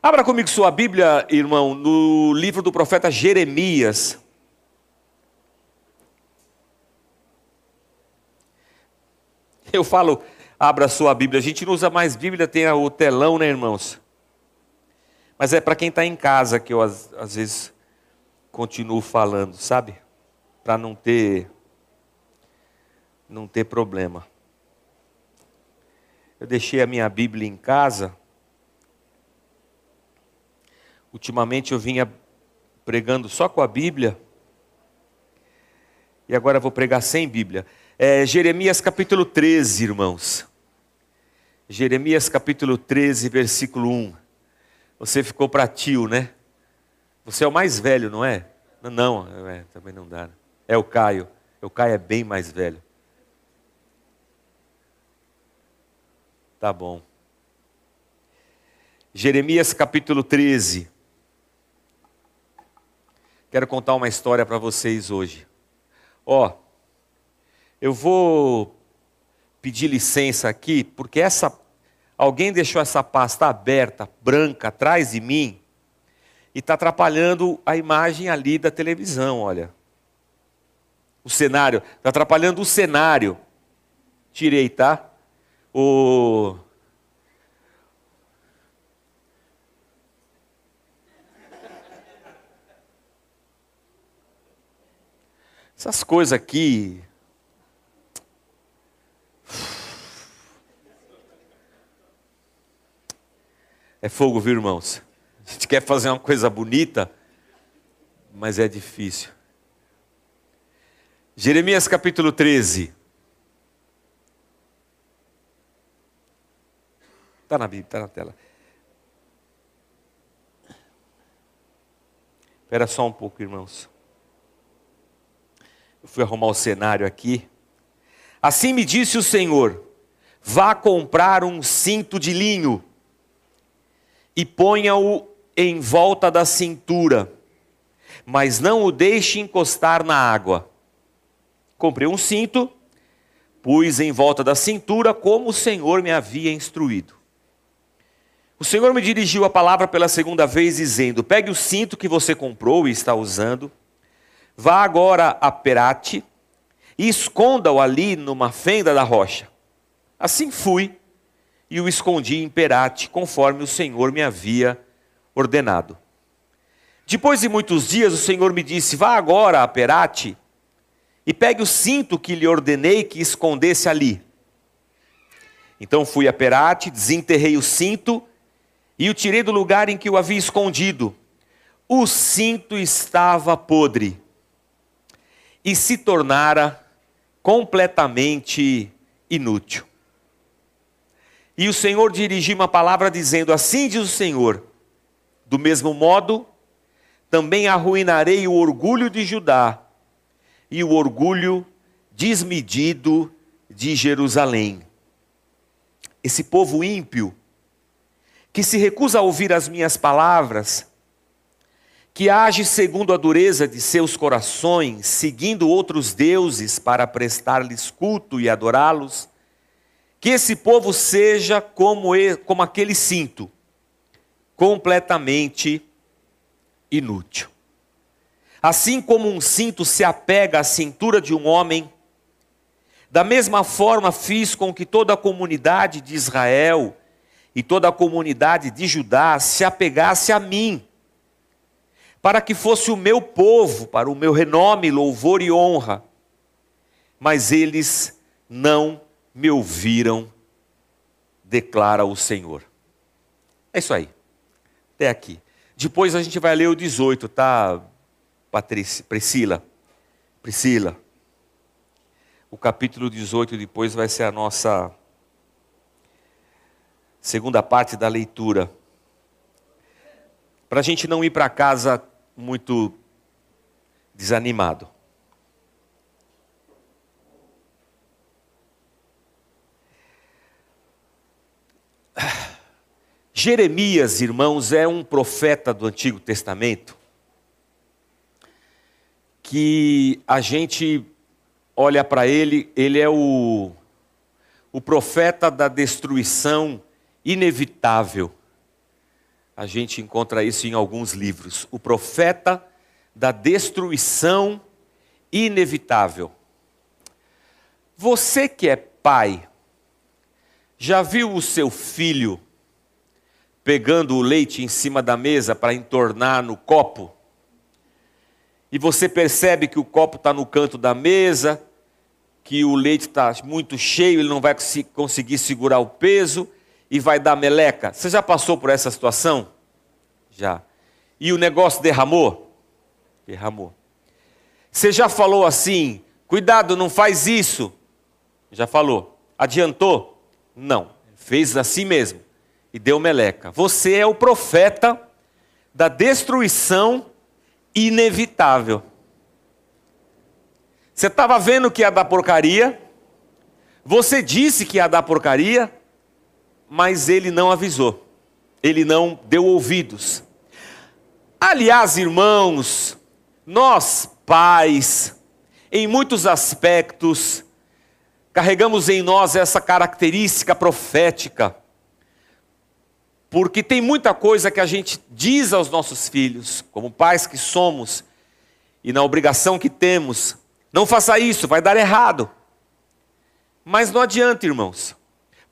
Abra comigo sua Bíblia, irmão, no livro do profeta Jeremias. Eu falo, abra sua Bíblia. A gente não usa mais Bíblia, tem o telão, né, irmãos? Mas é para quem está em casa que eu, às, às vezes, continuo falando, sabe? Para não ter, não ter problema. Eu deixei a minha Bíblia em casa. Ultimamente eu vinha pregando só com a Bíblia. E agora vou pregar sem Bíblia. É, Jeremias capítulo 13, irmãos. Jeremias capítulo 13, versículo 1. Você ficou para tio, né? Você é o mais velho, não é? Não, é, também não dá. Né? É o Caio. O Caio é bem mais velho. Tá bom. Jeremias capítulo 13. Quero contar uma história para vocês hoje. Ó, eu vou pedir licença aqui, porque essa alguém deixou essa pasta aberta, branca, atrás de mim, e está atrapalhando a imagem ali da televisão, olha. O cenário, está atrapalhando o cenário. Tirei, tá? O Essas coisas aqui, É fogo, viu, irmãos? A gente quer fazer uma coisa bonita, mas é difícil. Jeremias capítulo 13. Está na Bíblia, está na tela. Espera só um pouco, irmãos. Eu fui arrumar o cenário aqui. Assim me disse o Senhor: vá comprar um cinto de linho e ponha-o em volta da cintura, mas não o deixe encostar na água. Comprei um cinto, pus em volta da cintura, como o Senhor me havia instruído. O Senhor me dirigiu a palavra pela segunda vez, dizendo: Pegue o cinto que você comprou e está usando, vá agora a Perate e esconda-o ali numa fenda da rocha. Assim fui e o escondi em Perate, conforme o Senhor me havia ordenado. Depois de muitos dias, o Senhor me disse: Vá agora a Perate e pegue o cinto que lhe ordenei que escondesse ali. Então fui a Perate, desenterrei o cinto e o tirei do lugar em que o havia escondido. O cinto estava podre e se tornara completamente inútil. E o Senhor dirigiu uma palavra dizendo: Assim diz o Senhor, do mesmo modo, também arruinarei o orgulho de Judá e o orgulho desmedido de Jerusalém. Esse povo ímpio, que se recusa a ouvir as minhas palavras, que age segundo a dureza de seus corações, seguindo outros deuses para prestar-lhes culto e adorá-los, que esse povo seja como, ele, como aquele cinto, completamente inútil. Assim como um cinto se apega à cintura de um homem, da mesma forma fiz com que toda a comunidade de Israel e toda a comunidade de Judá se apegasse a mim, para que fosse o meu povo, para o meu renome, louvor e honra. Mas eles não me ouviram, declara o Senhor. É isso aí. Até aqui. Depois a gente vai ler o 18, tá, Patrícia, Priscila? Priscila. O capítulo 18 depois vai ser a nossa segunda parte da leitura. Para a gente não ir para casa muito desanimado. Jeremias, irmãos, é um profeta do Antigo Testamento que a gente olha para ele, ele é o, o profeta da destruição inevitável. A gente encontra isso em alguns livros. O profeta da destruição inevitável. Você que é pai, já viu o seu filho pegando o leite em cima da mesa para entornar no copo? E você percebe que o copo está no canto da mesa, que o leite está muito cheio, ele não vai conseguir segurar o peso e vai dar meleca. Você já passou por essa situação? Já. E o negócio derramou? Derramou. Você já falou assim: cuidado, não faz isso. Já falou. Adiantou? Não. Fez assim mesmo. E deu meleca. Você é o profeta da destruição inevitável. Você estava vendo que ia dar porcaria, você disse que ia dar porcaria, mas ele não avisou, ele não deu ouvidos. Aliás, irmãos, nós, pais, em muitos aspectos, carregamos em nós essa característica profética, porque tem muita coisa que a gente diz aos nossos filhos, como pais que somos, e na obrigação que temos, não faça isso, vai dar errado. Mas não adianta, irmãos,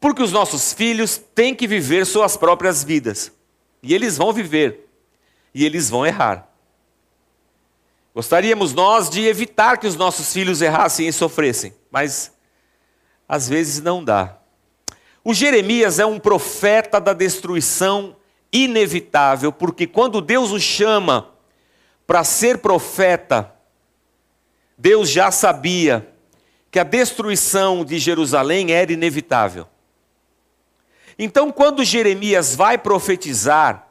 porque os nossos filhos têm que viver suas próprias vidas, e eles vão viver, e eles vão errar. Gostaríamos nós de evitar que os nossos filhos errassem e sofressem, mas às vezes não dá. O Jeremias é um profeta da destruição inevitável, porque quando Deus o chama para ser profeta, Deus já sabia que a destruição de Jerusalém era inevitável. Então, quando Jeremias vai profetizar,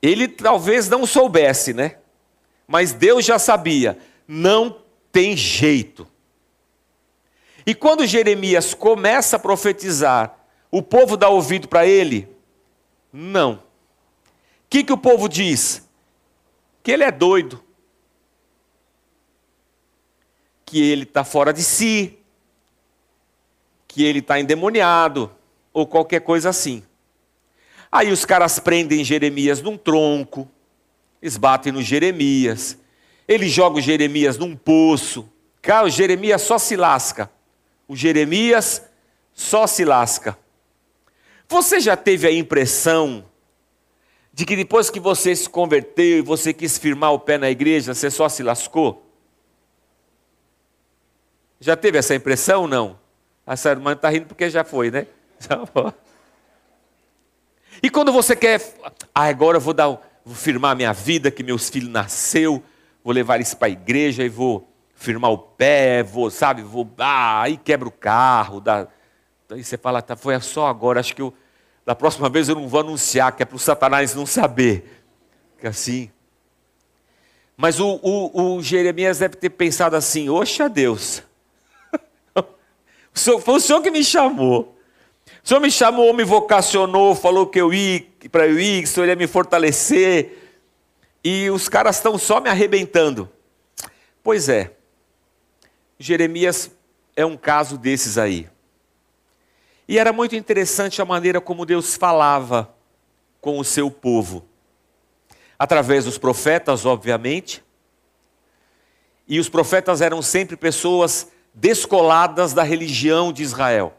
ele talvez não soubesse, né? Mas Deus já sabia, não tem jeito. E quando Jeremias começa a profetizar, o povo dá ouvido para ele? Não. O que, que o povo diz? Que ele é doido. Que ele está fora de si. Que ele está endemoniado. Ou qualquer coisa assim. Aí os caras prendem Jeremias num tronco. Eles batem no Jeremias. Eles jogam Jeremias num poço. Cara, o Jeremias só se lasca o Jeremias só se lasca. Você já teve a impressão de que depois que você se converteu e você quis firmar o pé na igreja, você só se lascou? Já teve essa impressão ou não? Essa irmã está rindo porque já foi, né? Foi. E quando você quer, ah, agora eu vou dar, vou firmar minha vida, que meus filhos nasceu, vou levar eles para a igreja e vou firmar o pé, vou, sabe, vou, ah, aí quebra o carro, dá, aí você fala, tá, foi só agora, acho que eu, da próxima vez eu não vou anunciar, que é para o Satanás não saber, que assim. Mas o, o, o Jeremias deve ter pensado assim, oxa Deus, foi o senhor que me chamou, o senhor me chamou, me vocacionou, falou que eu ia, para eu ir, que o senhor ia me fortalecer, e os caras estão só me arrebentando. Pois é, Jeremias é um caso desses aí. E era muito interessante a maneira como Deus falava com o seu povo. Através dos profetas, obviamente. E os profetas eram sempre pessoas descoladas da religião de Israel.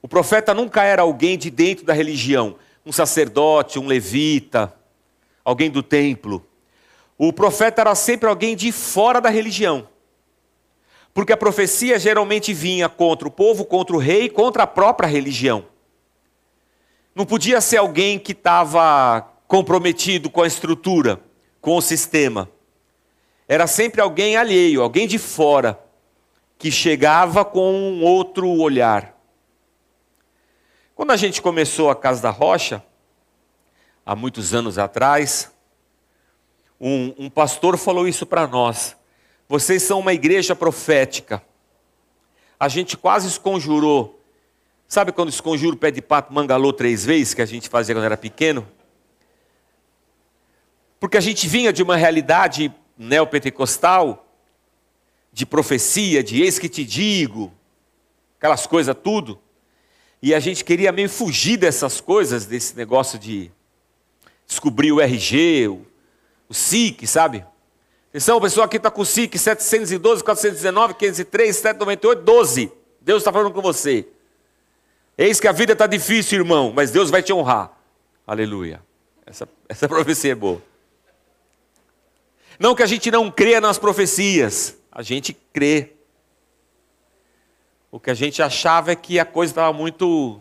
O profeta nunca era alguém de dentro da religião, um sacerdote, um levita, alguém do templo. O profeta era sempre alguém de fora da religião. Porque a profecia geralmente vinha contra o povo, contra o rei, contra a própria religião. Não podia ser alguém que estava comprometido com a estrutura, com o sistema. Era sempre alguém alheio, alguém de fora, que chegava com um outro olhar. Quando a gente começou a Casa da Rocha, há muitos anos atrás, um, um pastor falou isso para nós. Vocês são uma igreja profética. A gente quase esconjurou. Sabe quando esconjura o pé de pato mangalô três vezes, que a gente fazia quando era pequeno? Porque a gente vinha de uma realidade neopentecostal, de profecia, de eis que te digo, aquelas coisas tudo. E a gente queria meio fugir dessas coisas, desse negócio de descobrir o RG, o, o SIC, sabe? Atenção, o pessoal aqui está com o SIC 712, 419, 503, 798, 12. Deus está falando com você. Eis que a vida está difícil, irmão, mas Deus vai te honrar. Aleluia. Essa, essa profecia é boa. Não que a gente não creia nas profecias, a gente crê. O que a gente achava é que a coisa estava muito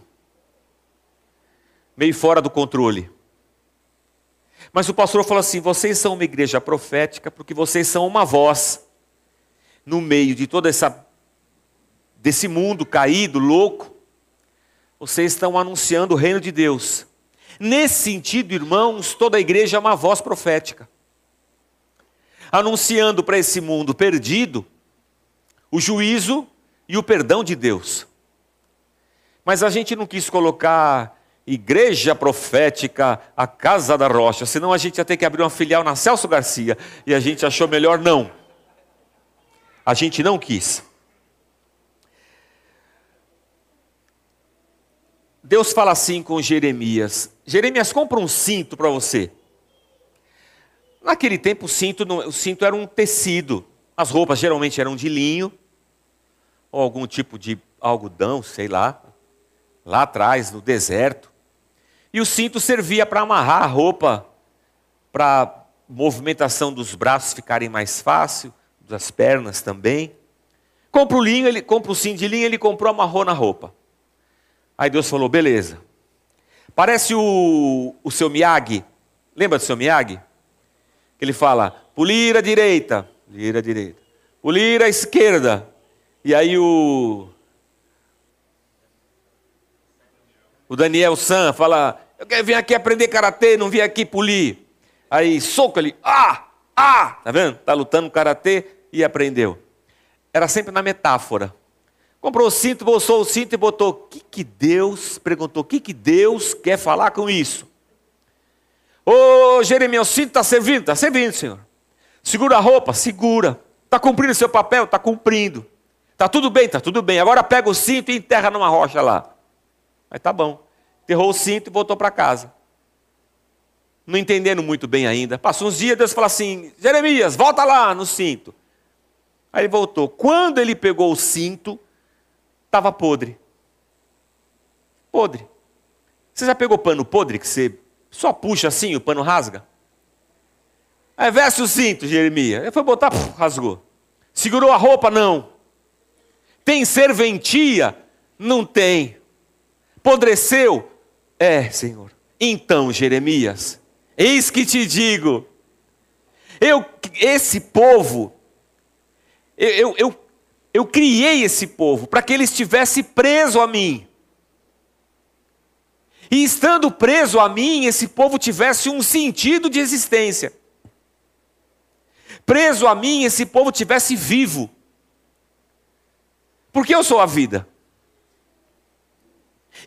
meio fora do controle. Mas o pastor falou assim: vocês são uma igreja profética porque vocês são uma voz no meio de toda essa desse mundo caído, louco. Vocês estão anunciando o reino de Deus. Nesse sentido, irmãos, toda a igreja é uma voz profética. Anunciando para esse mundo perdido o juízo e o perdão de Deus. Mas a gente não quis colocar igreja profética, a casa da rocha, senão a gente ia ter que abrir uma filial na Celso Garcia, e a gente achou melhor não. A gente não quis. Deus fala assim com Jeremias: Jeremias, compra um cinto para você. Naquele tempo, o cinto, o cinto era um tecido. As roupas geralmente eram de linho, ou algum tipo de algodão, sei lá, lá atrás, no deserto. E o cinto servia para amarrar a roupa, para movimentação dos braços ficarem mais fácil, das pernas também. Compra o linho, ele compra o cinto de linho, ele comprou, amarrou na roupa. Aí Deus falou: beleza. Parece o, o seu Miyagi. Lembra do seu Miyagi? Ele fala: polir a direita, polir a direita, polir a esquerda. E aí o. O Daniel San fala: eu quero vir aqui aprender karatê, não vim aqui polir. Aí soco ali, ah, ah, tá vendo? Tá lutando karatê e aprendeu. Era sempre na metáfora. Comprou o cinto, bolsou o cinto e botou. O que, que Deus, perguntou, o que, que Deus quer falar com isso? Ô Jeremias, o cinto está servindo? Está servindo, Senhor. Segura a roupa? Segura. Está cumprindo seu papel? Está cumprindo. Está tudo bem? Está tudo bem. Agora pega o cinto e enterra numa rocha lá. Mas tá bom. Enterrou o cinto e voltou para casa. Não entendendo muito bem ainda. Passou uns dias, Deus falou assim: Jeremias, volta lá no cinto. Aí ele voltou. Quando ele pegou o cinto, estava podre. Podre. Você já pegou pano podre que você só puxa assim, o pano rasga? Aí veste o cinto, Jeremias. Ele foi botar, puf, rasgou. Segurou a roupa? Não. Tem serventia? Não tem. Podreceu? É, Senhor. Então, Jeremias, eis que te digo, eu, esse povo, eu, eu, eu, eu criei esse povo para que ele estivesse preso a mim. E estando preso a mim, esse povo tivesse um sentido de existência. Preso a mim, esse povo tivesse vivo. Porque eu sou a vida.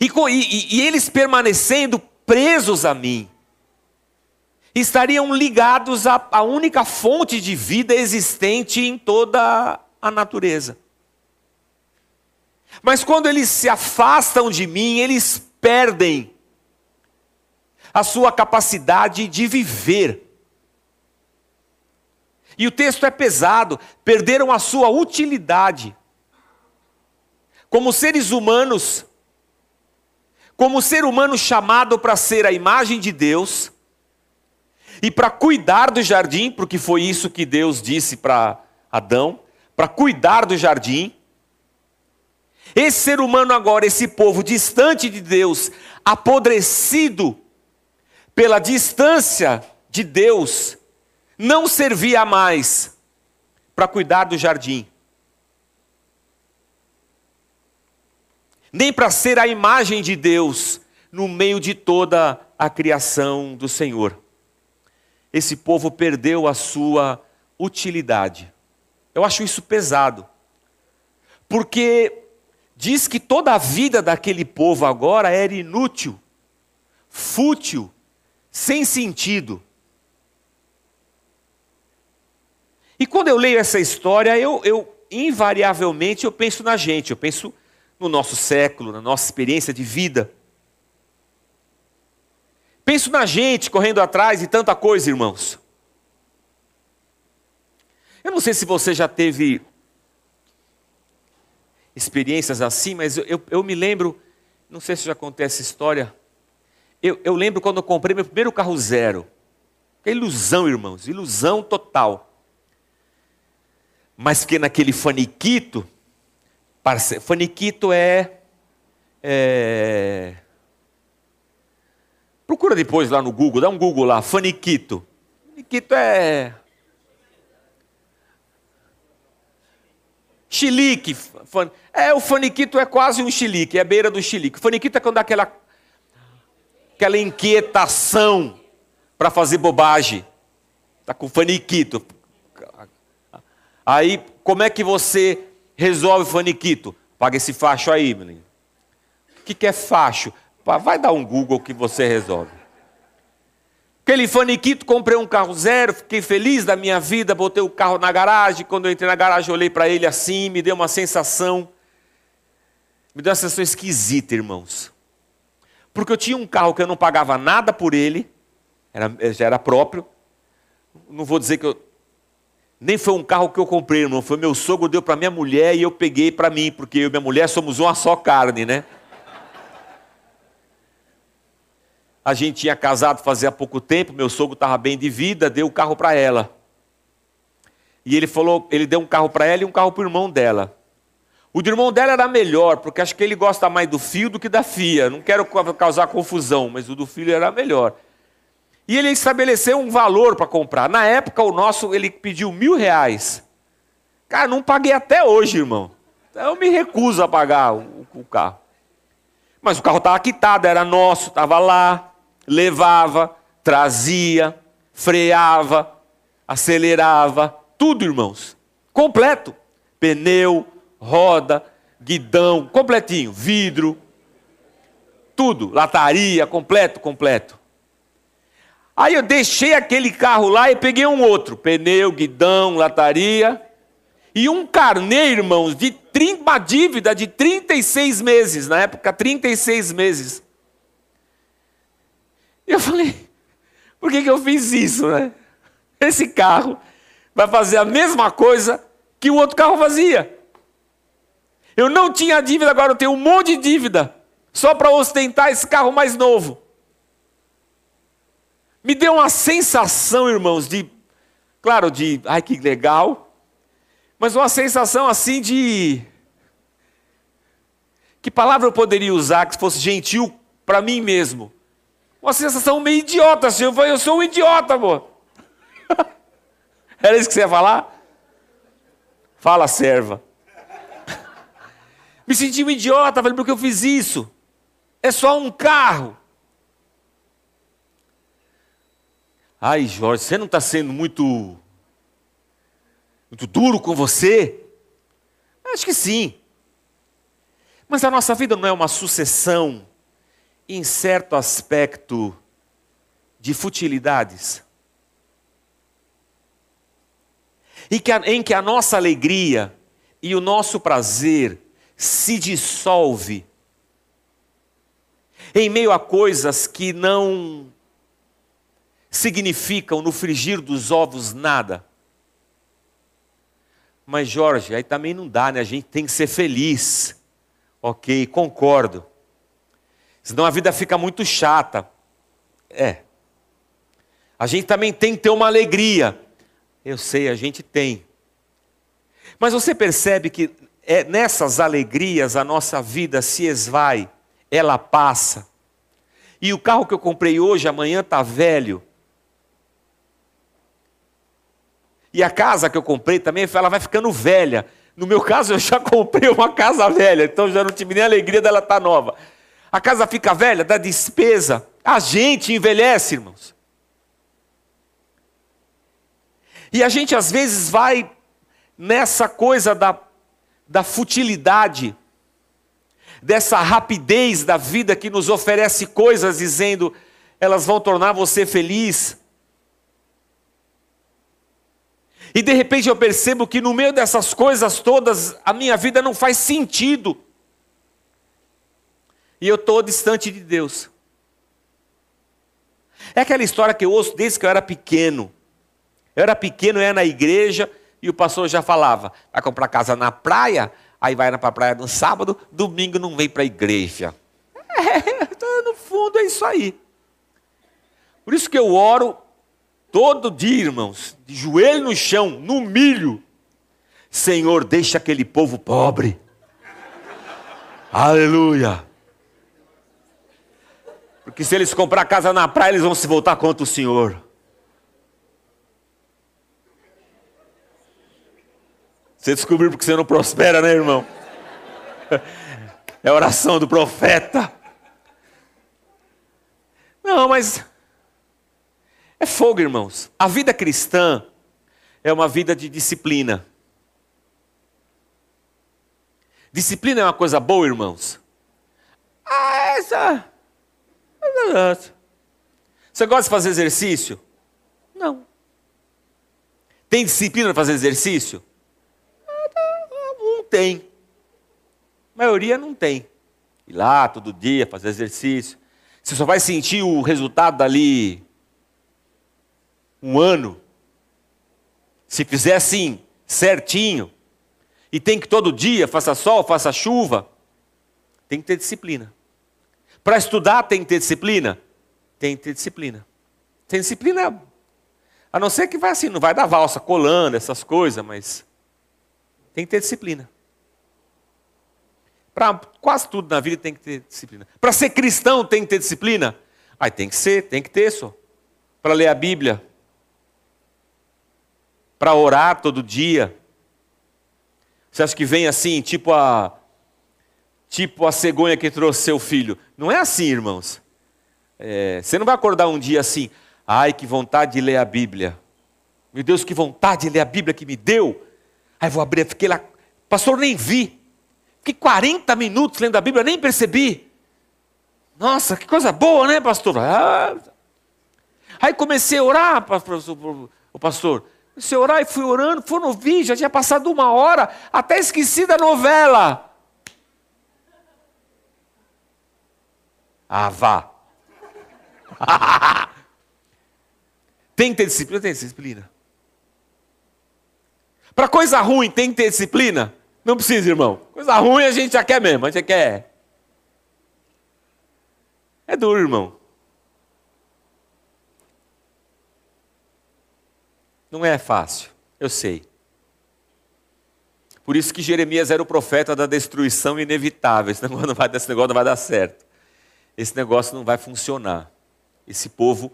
E, e, e eles permanecendo presos a mim, estariam ligados à, à única fonte de vida existente em toda a natureza. Mas quando eles se afastam de mim, eles perdem a sua capacidade de viver. E o texto é pesado, perderam a sua utilidade. Como seres humanos, como ser humano chamado para ser a imagem de Deus e para cuidar do jardim, porque foi isso que Deus disse para Adão, para cuidar do jardim. Esse ser humano agora, esse povo distante de Deus, apodrecido pela distância de Deus, não servia mais para cuidar do jardim. Nem para ser a imagem de Deus no meio de toda a criação do Senhor. Esse povo perdeu a sua utilidade. Eu acho isso pesado. Porque diz que toda a vida daquele povo agora era inútil, fútil, sem sentido. E quando eu leio essa história, eu, eu invariavelmente eu penso na gente, eu penso no nosso século, na nossa experiência de vida. Penso na gente correndo atrás de tanta coisa, irmãos. Eu não sei se você já teve experiências assim, mas eu, eu, eu me lembro, não sei se já contei essa história. Eu, eu lembro quando eu comprei meu primeiro carro zero. Que ilusão, irmãos, ilusão total. Mas fiquei naquele faniquito. Parce... Faniquito é, é. Procura depois lá no Google, dá um Google lá, faniquito. Faniquito é. Chilique. É, o faniquito é quase um chilique, é a beira do chilique. O faniquito é quando dá aquela, aquela inquietação para fazer bobagem. Está com faniquito. Aí, como é que você resolve o faniquito? Paga esse facho aí, menino. O que, que é facho? Vai dar um Google que você resolve. Aquele faniquito, comprei um carro zero, fiquei feliz da minha vida, botei o carro na garagem. Quando eu entrei na garagem, olhei para ele assim, me deu uma sensação. Me deu uma sensação esquisita, irmãos. Porque eu tinha um carro que eu não pagava nada por ele, era, já era próprio. Não vou dizer que eu. Nem foi um carro que eu comprei, irmão. Foi meu sogro, deu para minha mulher e eu peguei para mim, porque eu e minha mulher somos uma só carne, né? A gente tinha casado fazia pouco tempo, meu sogro estava bem de vida, deu o carro para ela. E ele falou, ele deu um carro para ela e um carro para o irmão dela. O do irmão dela era melhor, porque acho que ele gosta mais do fio do que da fia. Não quero causar confusão, mas o do filho era melhor. E ele estabeleceu um valor para comprar. Na época, o nosso, ele pediu mil reais. Cara, não paguei até hoje, irmão. Eu me recuso a pagar o, o carro. Mas o carro estava quitado, era nosso, estava lá levava, trazia, freava, acelerava, tudo, irmãos. Completo. Pneu, roda, guidão, completinho, vidro, tudo, lataria, completo, completo. Aí eu deixei aquele carro lá e peguei um outro, pneu, guidão, lataria, e um carnê, irmãos, de uma dívida de 36 meses, na época 36 meses. E eu falei, por que, que eu fiz isso, né? Esse carro vai fazer a mesma coisa que o outro carro fazia. Eu não tinha dívida, agora eu tenho um monte de dívida, só para ostentar esse carro mais novo. Me deu uma sensação, irmãos, de, claro, de, ai que legal, mas uma sensação assim de. Que palavra eu poderia usar que fosse gentil para mim mesmo? Uma sensação meio idiota, assim. Eu falei, eu sou um idiota, amor. Era isso que você ia falar? Fala, serva. Me senti um idiota, falei, por que eu fiz isso? É só um carro. Ai, Jorge, você não está sendo muito, muito duro com você? Acho que sim. Mas a nossa vida não é uma sucessão em certo aspecto de futilidades. E que a, em que a nossa alegria e o nosso prazer se dissolve em meio a coisas que não significam no frigir dos ovos nada. Mas Jorge, aí também não dá, né? A gente tem que ser feliz. Ok, concordo. Senão a vida fica muito chata. É. A gente também tem que ter uma alegria. Eu sei, a gente tem. Mas você percebe que é nessas alegrias a nossa vida se esvai, ela passa. E o carro que eu comprei hoje, amanhã está velho. E a casa que eu comprei também, ela vai ficando velha. No meu caso, eu já comprei uma casa velha, então já não tive nem alegria dela estar tá nova. A casa fica velha, dá despesa. A gente envelhece, irmãos. E a gente às vezes vai nessa coisa da, da futilidade, dessa rapidez da vida que nos oferece coisas dizendo elas vão tornar você feliz. E de repente eu percebo que no meio dessas coisas todas a minha vida não faz sentido. E eu estou distante de Deus. É aquela história que eu ouço desde que eu era pequeno. Eu era pequeno, eu ia na igreja e o pastor já falava: vai comprar casa na praia, aí vai para a praia no sábado, domingo não vem para a igreja. É, no fundo é isso aí. Por isso que eu oro todo dia, irmãos, de joelho no chão, no milho. Senhor, deixa aquele povo pobre. Aleluia. Porque se eles comprar casa na praia, eles vão se voltar contra o Senhor. Você descobriu porque você não prospera, né, irmão? É a oração do profeta. Não, mas é fogo, irmãos. A vida cristã é uma vida de disciplina. Disciplina é uma coisa boa, irmãos? Ah, essa. Você gosta de fazer exercício? Não. Tem disciplina para fazer exercício? Não tem. A maioria não tem. Ir lá todo dia, fazer exercício. Você só vai sentir o resultado dali um ano. Se fizer assim, certinho, e tem que todo dia, faça sol, faça chuva, tem que ter disciplina. Para estudar tem que ter disciplina? Tem que ter disciplina. Tem disciplina, a não ser que vai assim, não vai dar valsa colando, essas coisas, mas tem que ter disciplina. Para quase tudo na vida tem que ter disciplina. Para ser cristão tem que ter disciplina? Aí tem que ser, tem que ter só. Para ler a Bíblia. Para orar todo dia. Você acha que vem assim, tipo a tipo a cegonha que trouxe seu filho? Não é assim, irmãos. É, você não vai acordar um dia assim, ai que vontade de ler a Bíblia. Meu Deus, que vontade de ler a Bíblia que me deu. Aí vou abrir, fiquei lá, pastor, nem vi. Fiquei 40 minutos lendo a Bíblia, nem percebi. Nossa, que coisa boa, né, pastor? Ah. Aí comecei a orar, o pastor. A orar e fui orando, fui no vídeo, já tinha passado uma hora, até esqueci da novela. Ah, vá. tem que ter disciplina? Tem disciplina. Para coisa ruim, tem que ter disciplina? Não precisa, irmão. Coisa ruim a gente já quer mesmo, a gente quer. É duro, irmão. Não é fácil, eu sei. Por isso que Jeremias era o profeta da destruição inevitável. Esse negócio não vai, esse negócio não vai dar certo. Esse negócio não vai funcionar. Esse povo,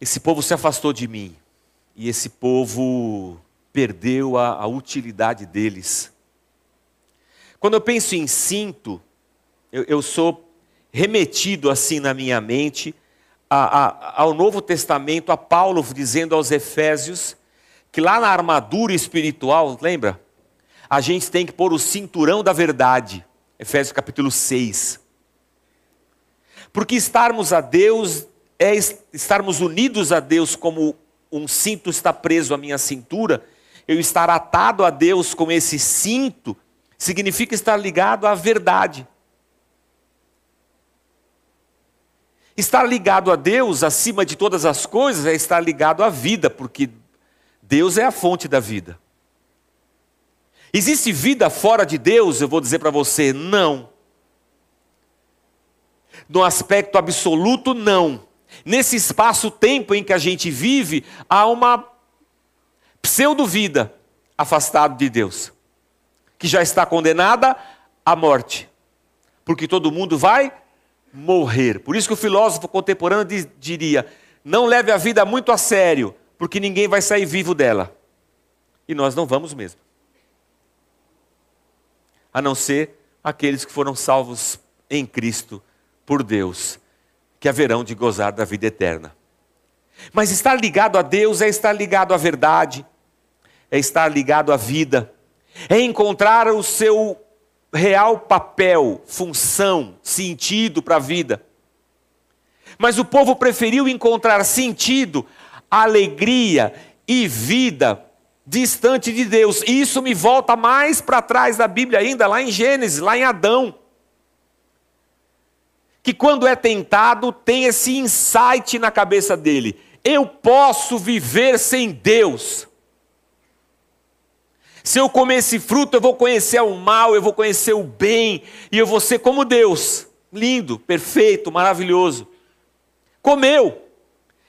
esse povo se afastou de mim. E esse povo perdeu a, a utilidade deles. Quando eu penso em cinto, eu, eu sou remetido assim na minha mente a, a, ao Novo Testamento, a Paulo dizendo aos Efésios que lá na armadura espiritual, lembra? A gente tem que pôr o cinturão da verdade. Efésios capítulo 6. Porque estarmos a Deus é estarmos unidos a Deus como um cinto está preso à minha cintura eu estar atado a Deus com esse cinto, significa estar ligado à verdade. Estar ligado a Deus acima de todas as coisas é estar ligado à vida, porque Deus é a fonte da vida. Existe vida fora de Deus? Eu vou dizer para você, não. No aspecto absoluto, não. Nesse espaço-tempo em que a gente vive, há uma pseudo-vida afastado de Deus, que já está condenada à morte, porque todo mundo vai morrer. Por isso que o filósofo contemporâneo diria: não leve a vida muito a sério, porque ninguém vai sair vivo dela. E nós não vamos mesmo. A não ser aqueles que foram salvos em Cristo por Deus, que haverão de gozar da vida eterna. Mas estar ligado a Deus é estar ligado à verdade, é estar ligado à vida, é encontrar o seu real papel, função, sentido para a vida. Mas o povo preferiu encontrar sentido, alegria e vida distante de Deus. E isso me volta mais para trás da Bíblia ainda, lá em Gênesis, lá em Adão. que quando é tentado tem esse insight na cabeça dele: eu posso viver sem Deus. Se eu comer esse fruto, eu vou conhecer o mal, eu vou conhecer o bem, e eu vou ser como Deus. Lindo, perfeito, maravilhoso. Comeu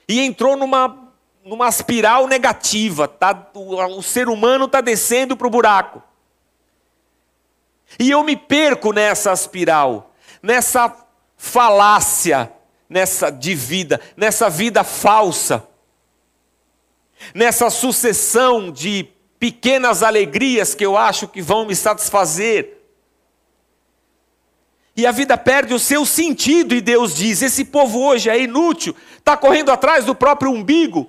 e entrou numa, numa espiral negativa. Tá, o, o ser humano está descendo para o buraco. E eu me perco nessa espiral, nessa falácia nessa de vida, nessa vida falsa, nessa sucessão de pequenas alegrias que eu acho que vão me satisfazer. E a vida perde o seu sentido, e Deus diz: esse povo hoje é inútil, está correndo atrás do próprio umbigo.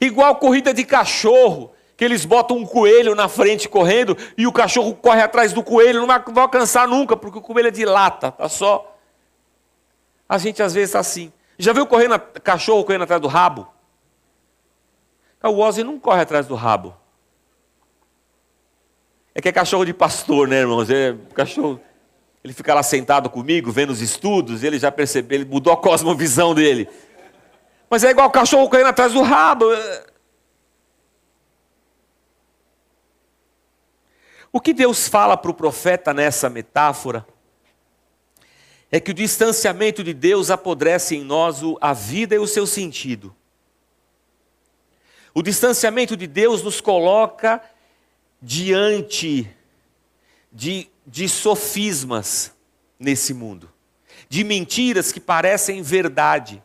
Igual corrida de cachorro, que eles botam um coelho na frente correndo e o cachorro corre atrás do coelho, não vai, alcançar nunca, porque o coelho é de lata, tá só. A gente às vezes está assim. Já viu correndo, cachorro correndo atrás do rabo? O Ozzy não corre atrás do rabo. É que é cachorro de pastor, né, irmãos? É cachorro. Ele fica lá sentado comigo, vendo os estudos, ele já percebeu, ele mudou a cosmovisão dele. Mas é igual o cachorro correndo atrás do rabo. O que Deus fala para o profeta nessa metáfora é que o distanciamento de Deus apodrece em nós a vida e o seu sentido. O distanciamento de Deus nos coloca diante de, de sofismas nesse mundo, de mentiras que parecem verdade.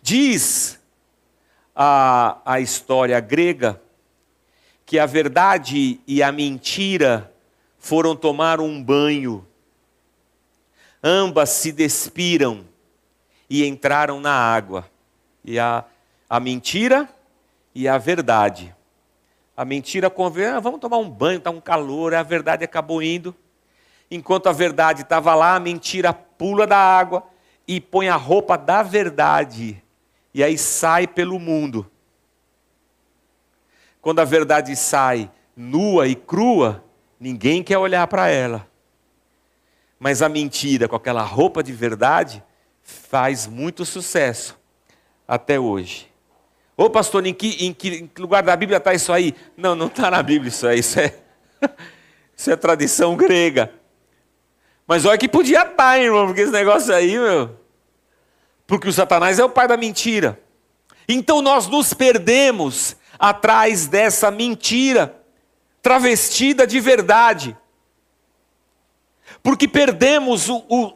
Diz a, a história grega que a verdade e a mentira foram tomar um banho. Ambas se despiram e entraram na água. E a, a mentira e a verdade. A mentira convém, ah, vamos tomar um banho, está um calor, a verdade acabou indo. Enquanto a verdade estava lá, a mentira pula da água e põe a roupa da verdade. E aí sai pelo mundo quando a verdade sai nua e crua, ninguém quer olhar para ela. Mas a mentira, com aquela roupa de verdade, faz muito sucesso até hoje. Ô pastor, em que, em que lugar da Bíblia está isso aí? Não, não está na Bíblia isso aí, isso é, isso é tradição grega. Mas olha que podia estar, tá, irmão, porque esse negócio aí, meu. Porque o Satanás é o pai da mentira. Então nós nos perdemos atrás dessa mentira, travestida de verdade. Porque perdemos o, o,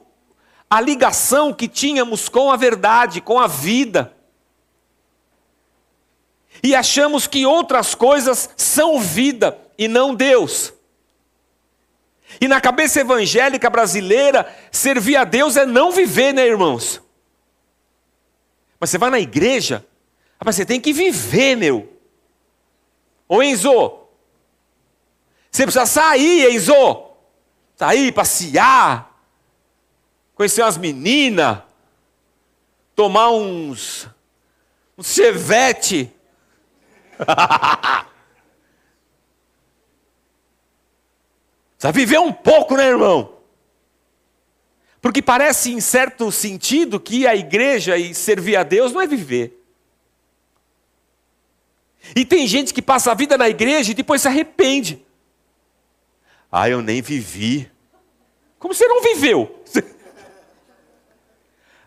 a ligação que tínhamos com a verdade, com a vida. E achamos que outras coisas são vida e não Deus. E na cabeça evangélica brasileira, servir a Deus é não viver, né, irmãos? Mas você vai na igreja, mas você tem que viver, meu. Ô Enzo, você precisa sair, Enzo. Sair, passear, conhecer umas meninas, tomar uns, um chevette. Precisa viver um pouco, né, irmão? Porque parece, em certo sentido, que a igreja e servir a Deus não é viver. E tem gente que passa a vida na igreja e depois se arrepende. Ah, eu nem vivi. Como você não viveu?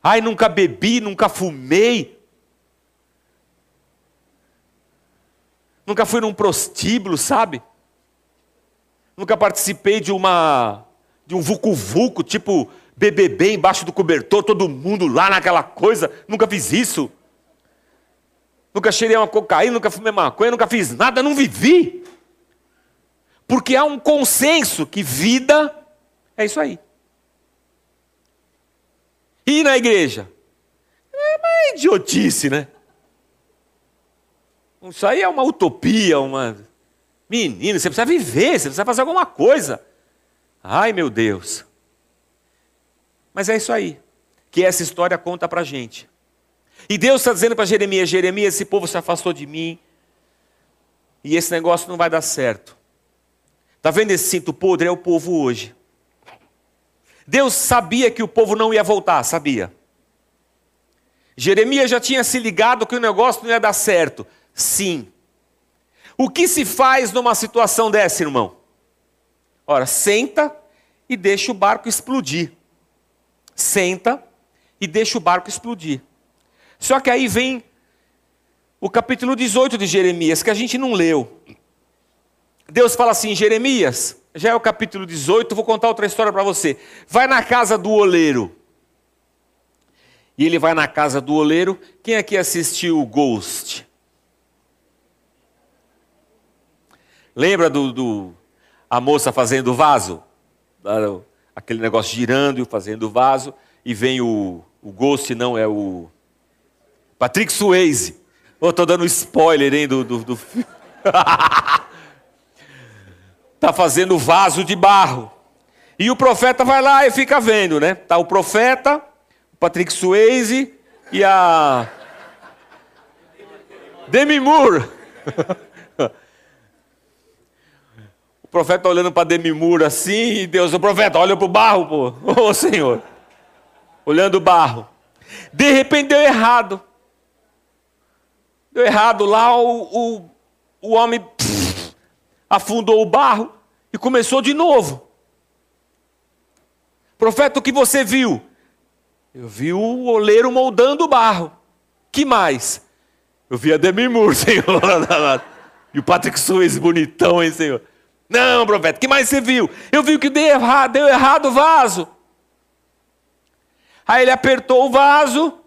Ai, nunca bebi, nunca fumei. Nunca fui num prostíbulo, sabe? Nunca participei de uma de um vucu-vucu, tipo BBB embaixo do cobertor, todo mundo lá naquela coisa. Nunca fiz isso nunca cheirei uma cocaína, nunca fumei maconha, nunca fiz nada, não vivi. Porque há um consenso que vida é isso aí. E na igreja? É uma idiotice, né? Isso aí é uma utopia, uma. Menino, você precisa viver, você precisa fazer alguma coisa. Ai, meu Deus. Mas é isso aí que essa história conta pra gente. E Deus está dizendo para Jeremias: Jeremias, esse povo se afastou de mim, e esse negócio não vai dar certo. Está vendo esse cinto podre? É o povo hoje. Deus sabia que o povo não ia voltar, sabia. Jeremias já tinha se ligado que o negócio não ia dar certo. Sim. O que se faz numa situação dessa, irmão? Ora, senta e deixa o barco explodir. Senta e deixa o barco explodir. Só que aí vem o capítulo 18 de Jeremias, que a gente não leu. Deus fala assim: Jeremias, já é o capítulo 18, vou contar outra história para você. Vai na casa do oleiro. E ele vai na casa do oleiro. Quem aqui assistiu o Ghost? Lembra do, do a moça fazendo vaso? Aquele negócio girando e fazendo vaso. E vem o, o Ghost, não, é o Patrick Swayze. Oh, tô dando spoiler, hein, do, do, do... tá fazendo vaso de barro. E o profeta vai lá e fica vendo, né? Tá o profeta, o Patrick Swayze e a Demi Moore. profeta olhando para Demi Moore assim, e Deus, o profeta olha para o barro, pô. Ô oh, Senhor. Olhando o barro. De repente deu errado. Deu errado lá, o, o, o homem pff, afundou o barro e começou de novo. Profeta, o que você viu? Eu vi o oleiro moldando o barro. Que mais? Eu vi a Demi Moore, Senhor. e o Patrick Swayze bonitão, hein, Senhor? Não, profeta, que mais você viu? Eu vi que deu errado, deu errado o vaso. Aí ele apertou o vaso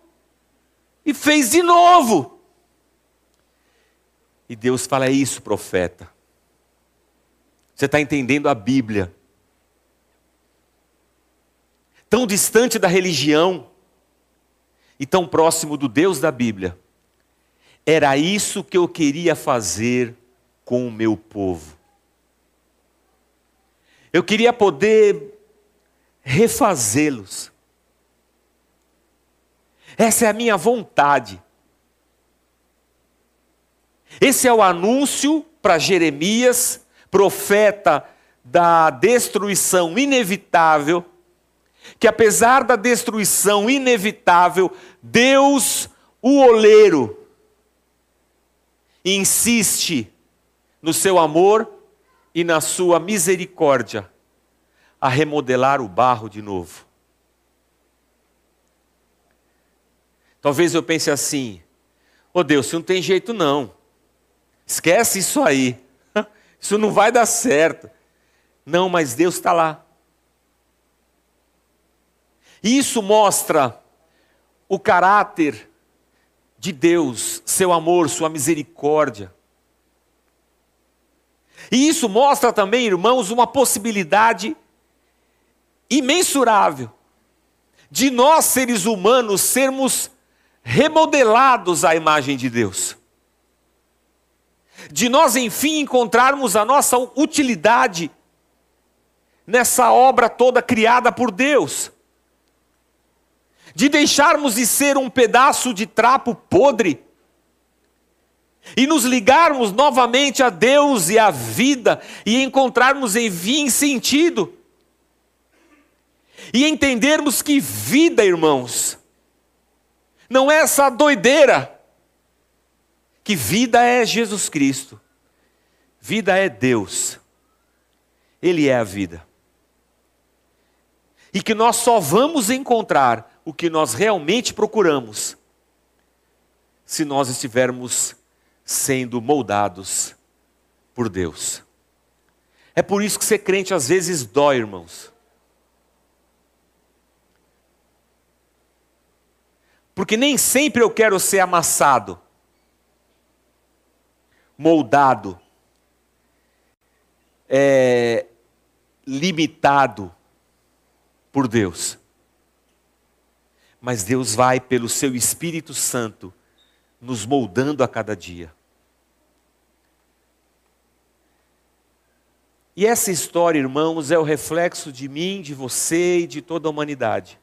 e fez de novo. E Deus fala: É isso, profeta. Você está entendendo a Bíblia. Tão distante da religião e tão próximo do Deus da Bíblia. Era isso que eu queria fazer com o meu povo. Eu queria poder refazê-los. Essa é a minha vontade. Esse é o anúncio para Jeremias, profeta da destruição inevitável, que apesar da destruição inevitável, Deus, o oleiro, insiste no seu amor e na sua misericórdia a remodelar o barro de novo. Talvez eu pense assim: oh Deus, não tem jeito não. Esquece isso aí. Isso não vai dar certo. Não, mas Deus está lá. Isso mostra o caráter de Deus, seu amor, sua misericórdia. E isso mostra também, irmãos, uma possibilidade imensurável de nós, seres humanos, sermos remodelados à imagem de Deus. De nós, enfim, encontrarmos a nossa utilidade nessa obra toda criada por Deus, de deixarmos de ser um pedaço de trapo podre e nos ligarmos novamente a Deus e à vida e encontrarmos, enfim, sentido. E entendermos que vida, irmãos, não é essa doideira que vida é Jesus Cristo, vida é Deus, Ele é a vida. E que nós só vamos encontrar o que nós realmente procuramos se nós estivermos sendo moldados por Deus. É por isso que ser crente às vezes dói, irmãos. Porque nem sempre eu quero ser amassado moldado, é, limitado por Deus. Mas Deus vai, pelo seu Espírito Santo, nos moldando a cada dia. E essa história, irmãos, é o reflexo de mim, de você e de toda a humanidade.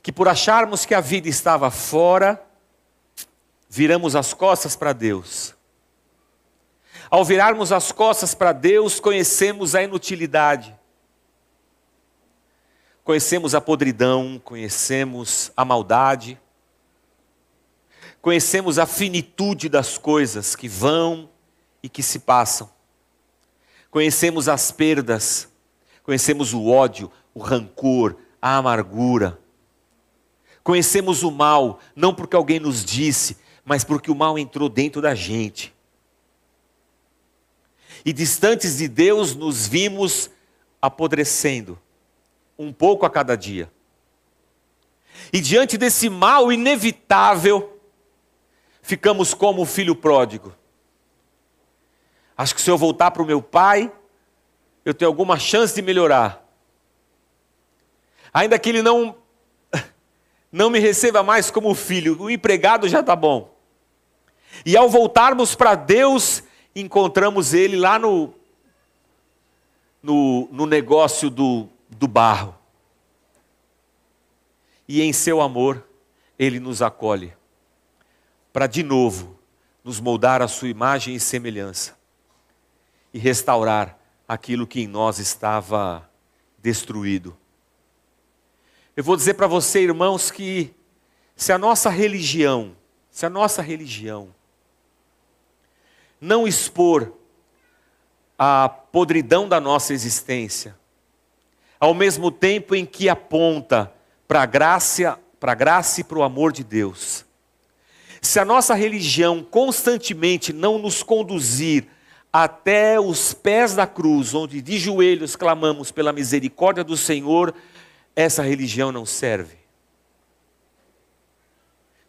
Que por acharmos que a vida estava fora, viramos as costas para Deus. Ao virarmos as costas para Deus, conhecemos a inutilidade. Conhecemos a podridão, conhecemos a maldade, conhecemos a finitude das coisas que vão e que se passam. Conhecemos as perdas, conhecemos o ódio, o rancor, a amargura. Conhecemos o mal, não porque alguém nos disse, mas porque o mal entrou dentro da gente. E distantes de Deus, nos vimos apodrecendo, um pouco a cada dia. E diante desse mal inevitável, ficamos como o filho pródigo. Acho que se eu voltar para o meu pai, eu tenho alguma chance de melhorar. Ainda que ele não não me receba mais como filho, o empregado já está bom. E ao voltarmos para Deus, encontramos ele lá no, no, no negócio do, do barro. E em seu amor, ele nos acolhe, para de novo nos moldar a sua imagem e semelhança, e restaurar aquilo que em nós estava destruído. Eu vou dizer para você, irmãos, que se a nossa religião, se a nossa religião não expor a podridão da nossa existência, ao mesmo tempo em que aponta para a graça, para a graça e para o amor de Deus. Se a nossa religião constantemente não nos conduzir até os pés da cruz, onde de joelhos clamamos pela misericórdia do Senhor, essa religião não serve.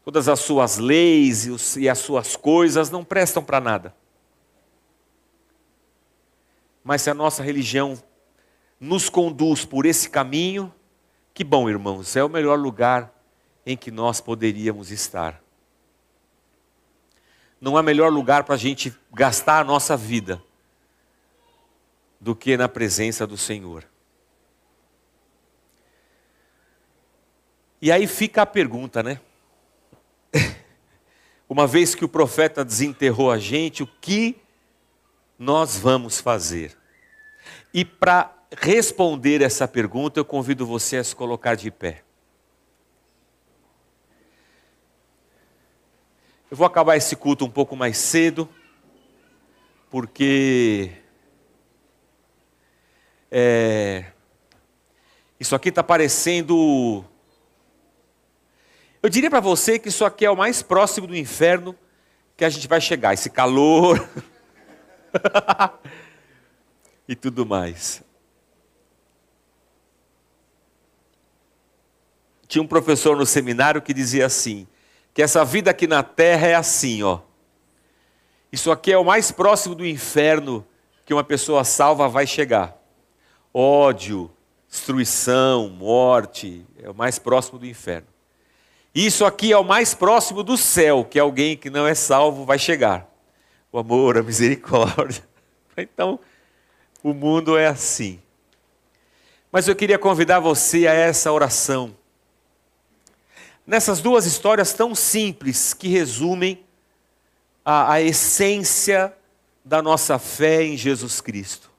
Todas as suas leis e as suas coisas não prestam para nada. Mas se a nossa religião nos conduz por esse caminho, que bom, irmãos, é o melhor lugar em que nós poderíamos estar. Não há melhor lugar para a gente gastar a nossa vida do que na presença do Senhor. E aí fica a pergunta, né? Uma vez que o profeta desenterrou a gente, o que nós vamos fazer? E para responder essa pergunta, eu convido você a se colocar de pé. Eu vou acabar esse culto um pouco mais cedo, porque é, isso aqui está parecendo eu diria para você que isso aqui é o mais próximo do inferno que a gente vai chegar, esse calor e tudo mais. Tinha um professor no seminário que dizia assim: que essa vida aqui na terra é assim, ó. Isso aqui é o mais próximo do inferno que uma pessoa salva vai chegar. Ódio, destruição, morte, é o mais próximo do inferno. Isso aqui é o mais próximo do céu que alguém que não é salvo vai chegar. O amor, a misericórdia. Então, o mundo é assim. Mas eu queria convidar você a essa oração. Nessas duas histórias tão simples que resumem a, a essência da nossa fé em Jesus Cristo.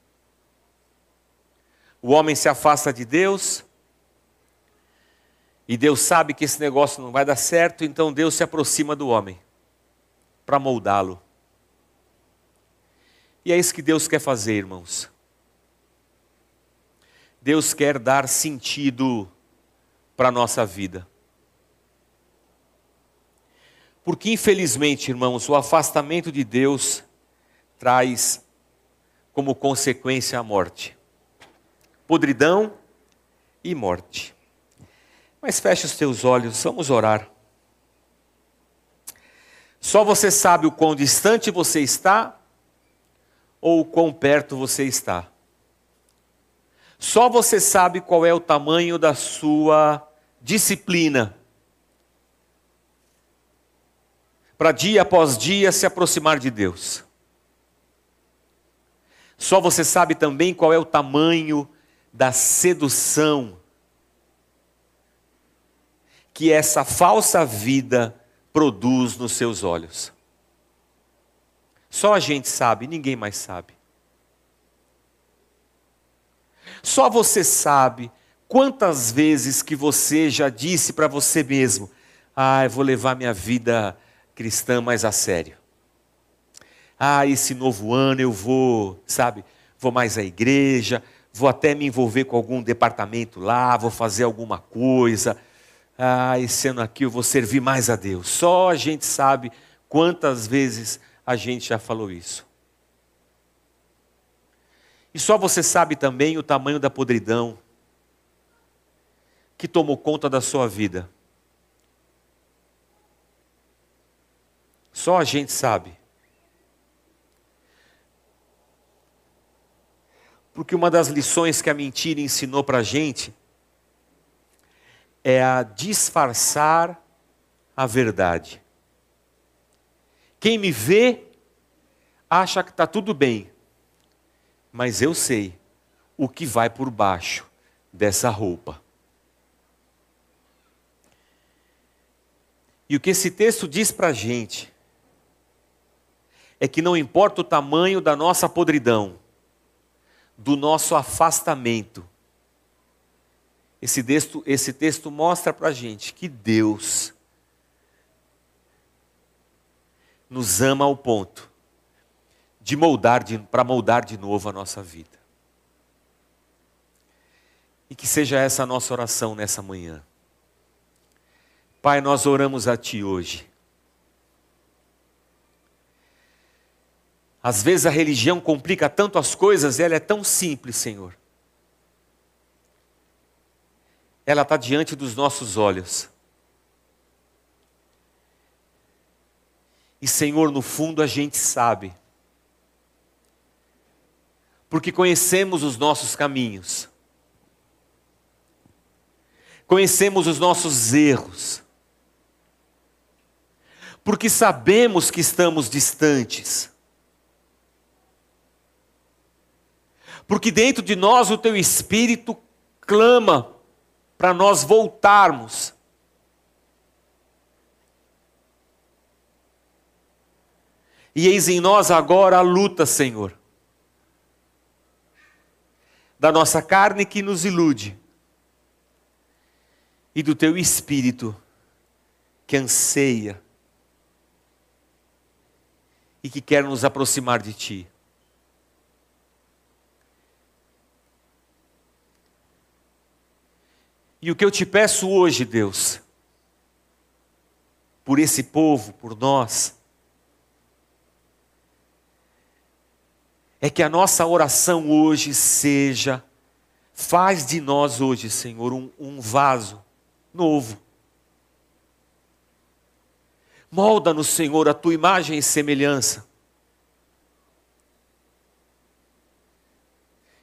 O homem se afasta de Deus, e Deus sabe que esse negócio não vai dar certo, então Deus se aproxima do homem para moldá-lo. E é isso que Deus quer fazer, irmãos. Deus quer dar sentido para a nossa vida. Porque, infelizmente, irmãos, o afastamento de Deus traz como consequência a morte, podridão e morte. Mas feche os teus olhos, vamos orar. Só você sabe o quão distante você está ou o quão perto você está. Só você sabe qual é o tamanho da sua disciplina. Para dia após dia se aproximar de Deus. Só você sabe também qual é o tamanho da sedução que essa falsa vida produz nos seus olhos. Só a gente sabe, ninguém mais sabe. Só você sabe quantas vezes que você já disse para você mesmo: "Ah, eu vou levar minha vida cristã mais a sério. Ah, esse novo ano eu vou, sabe, vou mais à igreja, vou até me envolver com algum departamento lá, vou fazer alguma coisa. Ah, esse ano aqui eu vou servir mais a Deus. Só a gente sabe quantas vezes a gente já falou isso. E só você sabe também o tamanho da podridão que tomou conta da sua vida. Só a gente sabe. Porque uma das lições que a mentira ensinou para a gente é a disfarçar a verdade. Quem me vê acha que está tudo bem, mas eu sei o que vai por baixo dessa roupa. E o que esse texto diz para a gente é que não importa o tamanho da nossa podridão, do nosso afastamento, esse texto, esse texto mostra para a gente que Deus nos ama ao ponto de moldar para moldar de novo a nossa vida. E que seja essa a nossa oração nessa manhã. Pai, nós oramos a Ti hoje. Às vezes a religião complica tanto as coisas, ela é tão simples, Senhor. Ela está diante dos nossos olhos. E, Senhor, no fundo a gente sabe porque conhecemos os nossos caminhos, conhecemos os nossos erros, porque sabemos que estamos distantes, porque dentro de nós o Teu Espírito clama para nós voltarmos. E eis em nós agora a luta, Senhor da nossa carne que nos ilude e do teu espírito que anseia e que quer nos aproximar de ti. E o que eu te peço hoje, Deus, por esse povo, por nós, é que a nossa oração hoje seja: faz de nós hoje, Senhor, um, um vaso novo. Molda-nos, Senhor, a tua imagem e semelhança.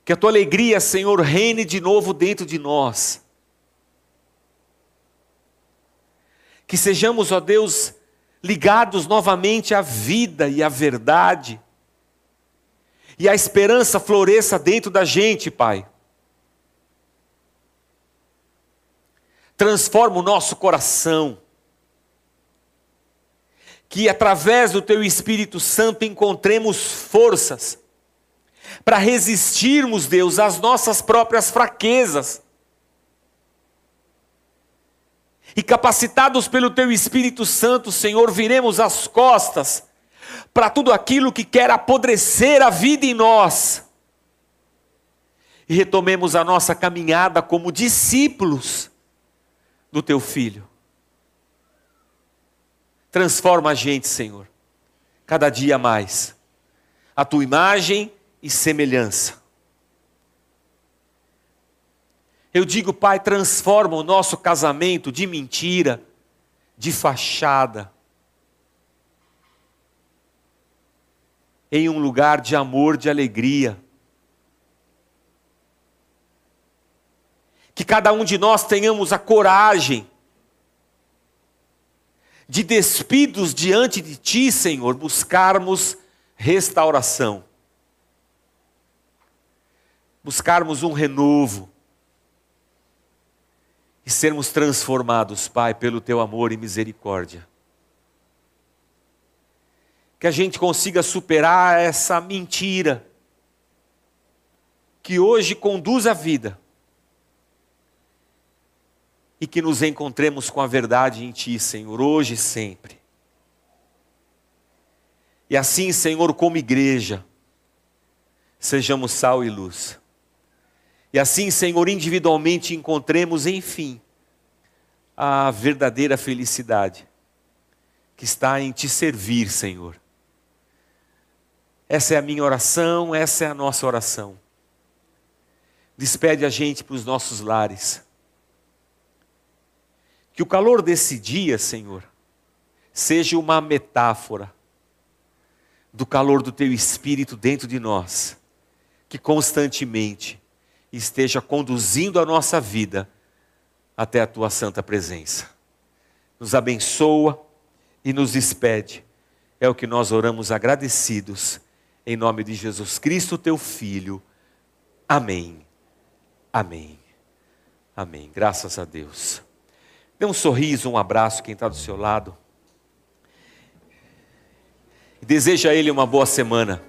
Que a tua alegria, Senhor, reine de novo dentro de nós. Que sejamos, ó Deus, ligados novamente à vida e à verdade e a esperança floresça dentro da gente, Pai. Transforma o nosso coração. Que através do Teu Espírito Santo encontremos forças para resistirmos, Deus, às nossas próprias fraquezas. E capacitados pelo Teu Espírito Santo, Senhor, viremos as costas para tudo aquilo que quer apodrecer a vida em nós. E retomemos a nossa caminhada como discípulos do teu filho. Transforma a gente, Senhor, cada dia mais, a tua imagem e semelhança. Eu digo, Pai, transforma o nosso casamento de mentira, de fachada, em um lugar de amor, de alegria. Que cada um de nós tenhamos a coragem de despidos diante de Ti, Senhor, buscarmos restauração, buscarmos um renovo sermos transformados, Pai, pelo Teu amor e misericórdia. que a gente consiga superar essa mentira que hoje conduz a vida e que nos encontremos com a verdade em Ti, Senhor, hoje e sempre. E assim, Senhor, como igreja, sejamos sal e luz. E assim, Senhor, individualmente encontremos, enfim, a verdadeira felicidade que está em Te servir, Senhor. Essa é a minha oração, essa é a nossa oração. Despede a gente para os nossos lares. Que o calor desse dia, Senhor, seja uma metáfora do calor do Teu Espírito dentro de nós, que constantemente esteja conduzindo a nossa vida até a Tua santa presença. Nos abençoa e nos despede. É o que nós oramos agradecidos, em nome de Jesus Cristo, Teu Filho. Amém. Amém. Amém. Graças a Deus. Dê um sorriso, um abraço quem está do seu lado. Deseja a Ele uma boa semana.